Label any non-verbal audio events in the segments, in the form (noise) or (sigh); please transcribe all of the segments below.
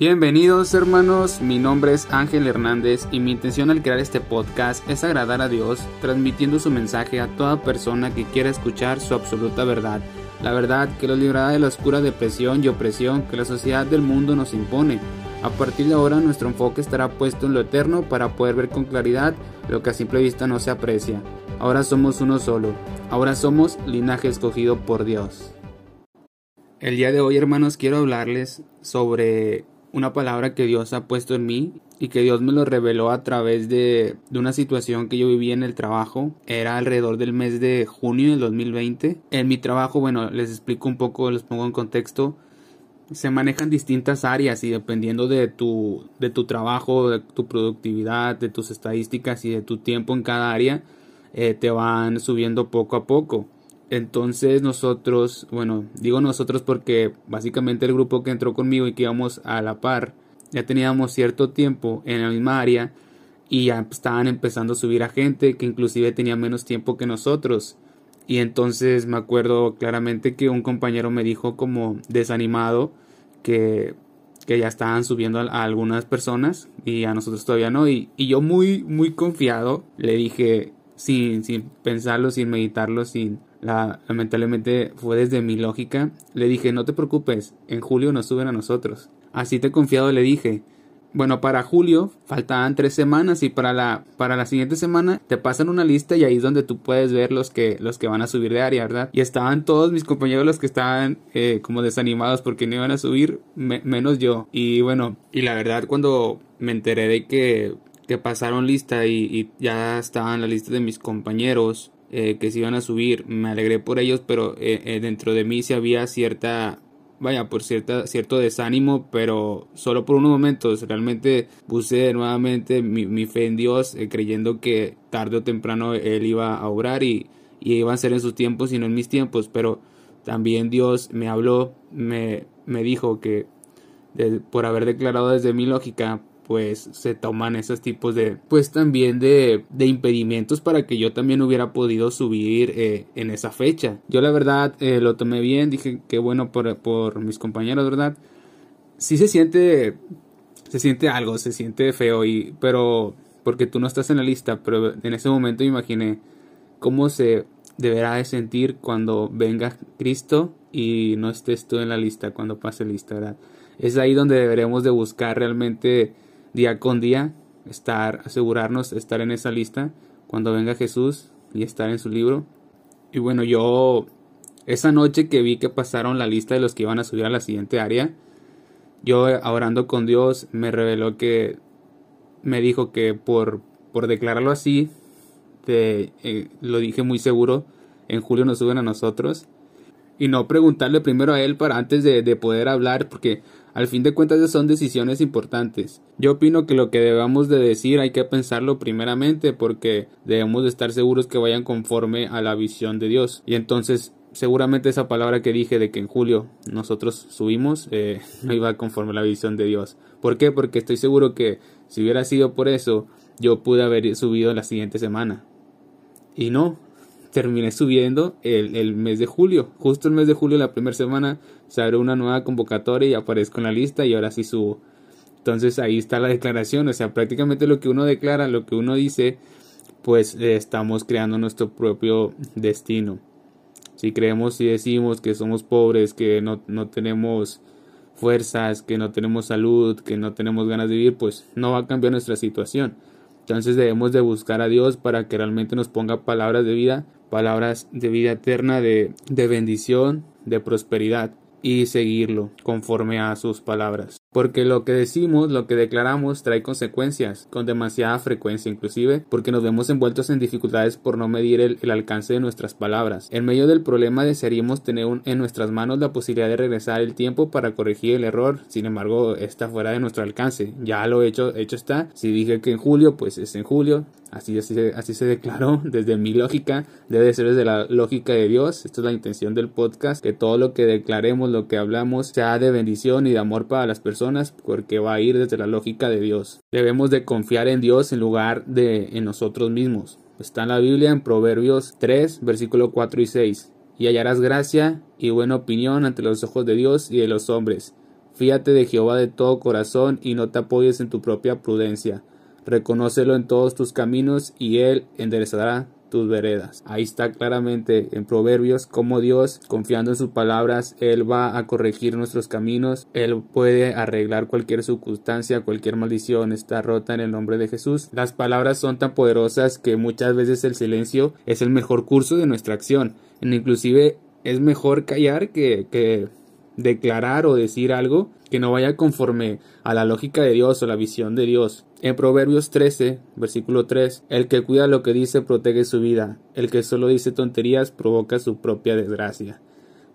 Bienvenidos hermanos, mi nombre es Ángel Hernández y mi intención al crear este podcast es agradar a Dios, transmitiendo su mensaje a toda persona que quiera escuchar su absoluta verdad, la verdad que los librará de la oscura depresión y opresión que la sociedad del mundo nos impone. A partir de ahora nuestro enfoque estará puesto en lo eterno para poder ver con claridad lo que a simple vista no se aprecia. Ahora somos uno solo, ahora somos linaje escogido por Dios. El día de hoy hermanos quiero hablarles sobre una palabra que Dios ha puesto en mí y que Dios me lo reveló a través de, de, una situación que yo viví en el trabajo. Era alrededor del mes de junio del 2020. En mi trabajo, bueno, les explico un poco, les pongo en contexto. Se manejan distintas áreas y dependiendo de tu, de tu trabajo, de tu productividad, de tus estadísticas y de tu tiempo en cada área, eh, te van subiendo poco a poco. Entonces nosotros, bueno, digo nosotros porque básicamente el grupo que entró conmigo y que íbamos a la par, ya teníamos cierto tiempo en la misma área y ya estaban empezando a subir a gente que inclusive tenía menos tiempo que nosotros. Y entonces me acuerdo claramente que un compañero me dijo como desanimado que, que ya estaban subiendo a, algunas personas y a nosotros todavía no. Y, y yo muy, muy confiado le dije, sin, sin pensarlo, sin meditarlo, sin la, lamentablemente fue desde mi lógica. Le dije, no te preocupes, en julio nos suben a nosotros. Así te confiado le dije. Bueno, para julio faltaban tres semanas y para la, para la siguiente semana te pasan una lista y ahí es donde tú puedes ver los que, los que van a subir de área, ¿verdad? Y estaban todos mis compañeros los que estaban eh, como desanimados porque no iban a subir, menos yo. Y bueno, y la verdad cuando me enteré de que, que pasaron lista y, y ya estaban la lista de mis compañeros, eh, que se iban a subir. Me alegré por ellos, pero eh, eh, dentro de mí sí había cierta, vaya, por cierta, cierto desánimo, pero solo por unos momentos. Realmente puse nuevamente mi, fe en Dios, creyendo que tarde o temprano Él iba a obrar y, y iba a ser en sus tiempos y no en mis tiempos. Pero también Dios me habló, me, me dijo que por haber declarado desde mi lógica, pues se toman esos tipos de pues también de, de impedimentos para que yo también hubiera podido subir eh, en esa fecha. Yo la verdad eh, lo tomé bien dije que bueno por, por mis compañeros verdad sí se siente se siente algo se siente feo y pero porque tú no estás en la lista pero en ese momento me imaginé cómo se deberá de sentir cuando venga Cristo y no estés tú en la lista cuando pase lista verdad es ahí donde deberemos de buscar realmente día con día, estar, asegurarnos, estar en esa lista cuando venga Jesús y estar en su libro. Y bueno, yo esa noche que vi que pasaron la lista de los que iban a subir a la siguiente área, yo orando con Dios me reveló que me dijo que por, por declararlo así, te, eh, lo dije muy seguro, en julio nos suben a nosotros. Y no preguntarle primero a él para antes de, de poder hablar, porque al fin de cuentas son decisiones importantes. Yo opino que lo que debamos de decir hay que pensarlo primeramente porque debemos de estar seguros que vayan conforme a la visión de Dios. Y entonces seguramente esa palabra que dije de que en julio nosotros subimos eh, (laughs) no iba conforme a la visión de Dios. ¿Por qué? Porque estoy seguro que si hubiera sido por eso yo pude haber subido la siguiente semana. Y no, terminé subiendo el, el, mes de julio. Justo el mes de julio, la primera semana, se abre una nueva convocatoria y aparezco en la lista y ahora sí subo. Entonces ahí está la declaración, o sea, prácticamente lo que uno declara, lo que uno dice, pues eh, estamos creando nuestro propio destino. Si creemos y decimos que somos pobres, que no, no tenemos fuerzas, que no tenemos salud, que no tenemos ganas de vivir, pues no va a cambiar nuestra situación. Entonces debemos de buscar a Dios para que realmente nos ponga palabras de vida palabras de vida eterna, de, de bendición, de prosperidad y seguirlo conforme a sus palabras. Porque lo que decimos, lo que declaramos trae consecuencias con demasiada frecuencia inclusive porque nos vemos envueltos en dificultades por no medir el, alcance de nuestras palabras. En medio del problema desearíamos tener en nuestras manos la posibilidad de regresar el tiempo para corregir el error, sin embargo está fuera de nuestro alcance. Ya lo hecho, hecho está. Si dije que en julio, pues es en julio. Así, así, así, se declaró (laughs) desde mi lógica, debe ser desde la lógica de Dios. Esta es la intención del podcast, que todo lo que declaremos, lo que hablamos, sea de bendición y de amor para las personas, porque va a ir desde la lógica de Dios. Debemos de confiar en Dios en lugar de en nosotros mismos. Está en la Biblia en Proverbios 3, versículo 4 y 6. Y hallarás gracia y buena opinión ante los ojos de Dios y de los hombres Fíate de Jehová de todo corazón y no te apoyes en tu propia prudencia. Reconócelo en todos tus caminos y Él enderezará tus veredas. Ahí está claramente en Proverbios como Dios, confiando en sus palabras, Él va a corregir nuestros caminos, Él puede arreglar cualquier circunstancia, cualquier maldición está rota en el nombre de Jesús. Las palabras son tan poderosas que muchas veces el silencio es el mejor curso de nuestra acción. Inclusive es mejor callar que, que declarar o decir algo que no vaya conforme a la lógica de Dios o la visión de Dios. En Proverbios 13, versículo 3, el que cuida lo que dice protege su vida, el que solo dice tonterías provoca su propia desgracia.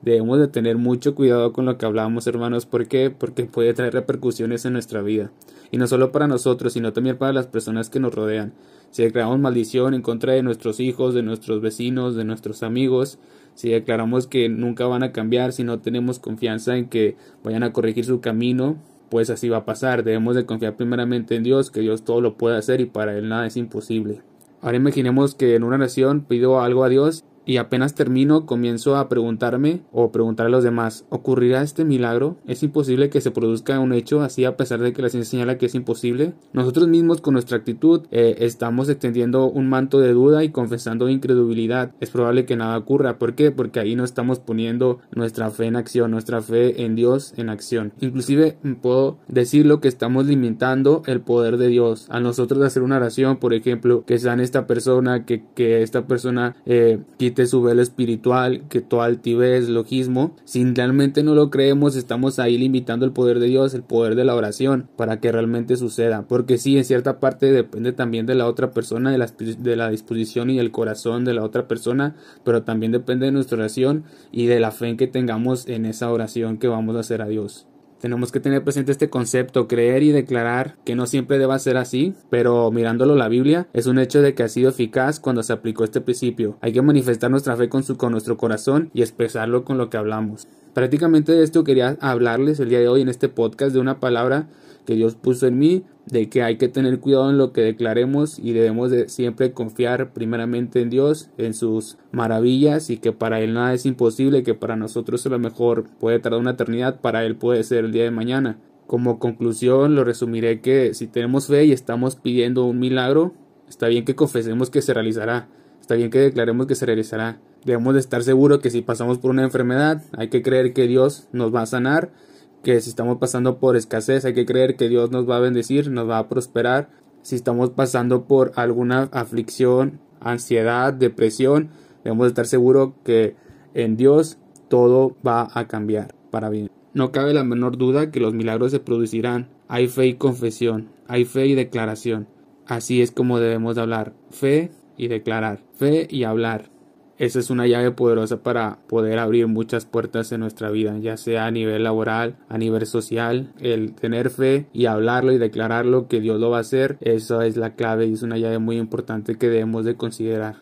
Debemos de tener mucho cuidado con lo que hablamos, hermanos. ¿Por qué? Porque puede traer repercusiones en nuestra vida. Y no solo para nosotros, sino también para las personas que nos rodean. Si declaramos maldición en contra de nuestros hijos, de nuestros vecinos, de nuestros amigos, si declaramos que nunca van a cambiar, si no tenemos confianza en que vayan a corregir su camino, pues así va a pasar. Debemos de confiar primeramente en Dios, que Dios todo lo puede hacer y para Él nada es imposible. Ahora imaginemos que en una oración pido algo a Dios y apenas termino comienzo a preguntarme o preguntar a los demás, ¿ocurrirá este milagro? ¿Es imposible que se produzca un hecho así a pesar de que la ciencia señala que es imposible? Nosotros mismos con nuestra actitud eh, estamos extendiendo un manto de duda y confesando incredulidad. Es probable que nada ocurra. ¿Por qué? Porque ahí no estamos poniendo nuestra fe en acción, nuestra fe en Dios en acción. Inclusive puedo decirlo que estamos limitando el poder de Dios. A nosotros hacer una oración, por ejemplo, que en esta persona, que, que esta persona eh, su velo espiritual, que toda altivez, logismo. Si realmente no lo creemos, estamos ahí limitando el poder de Dios, el poder de la oración, para que realmente suceda. Porque sí, en cierta parte depende también de la otra persona, de la, de la disposición y el corazón de la otra persona, pero también depende de nuestra oración y de la fe que tengamos en esa oración que vamos a hacer a Dios. Tenemos que tener presente este concepto, creer y declarar que no siempre deba ser así, pero mirándolo la Biblia, es un hecho de que ha sido eficaz cuando se aplicó este principio. Hay que manifestar nuestra fe con, su, con nuestro corazón y expresarlo con lo que hablamos. Prácticamente de esto quería hablarles el día de hoy en este podcast de una palabra que Dios puso en mí, de que hay que tener cuidado en lo que declaremos y debemos de siempre confiar primeramente en Dios, en sus maravillas y que para Él nada es imposible, que para nosotros a lo mejor puede tardar una eternidad, para Él puede ser el día de mañana. Como conclusión lo resumiré que si tenemos fe y estamos pidiendo un milagro, está bien que confesemos que se realizará, está bien que declaremos que se realizará. Debemos de estar seguros que si pasamos por una enfermedad, hay que creer que Dios nos va a sanar que si estamos pasando por escasez hay que creer que Dios nos va a bendecir, nos va a prosperar. Si estamos pasando por alguna aflicción, ansiedad, depresión, debemos estar seguros que en Dios todo va a cambiar para bien. No cabe la menor duda que los milagros se producirán. Hay fe y confesión, hay fe y declaración. Así es como debemos hablar, fe y declarar, fe y hablar. Esa es una llave poderosa para poder abrir muchas puertas en nuestra vida, ya sea a nivel laboral, a nivel social, el tener fe y hablarlo y declararlo que Dios lo va a hacer, eso es la clave y es una llave muy importante que debemos de considerar.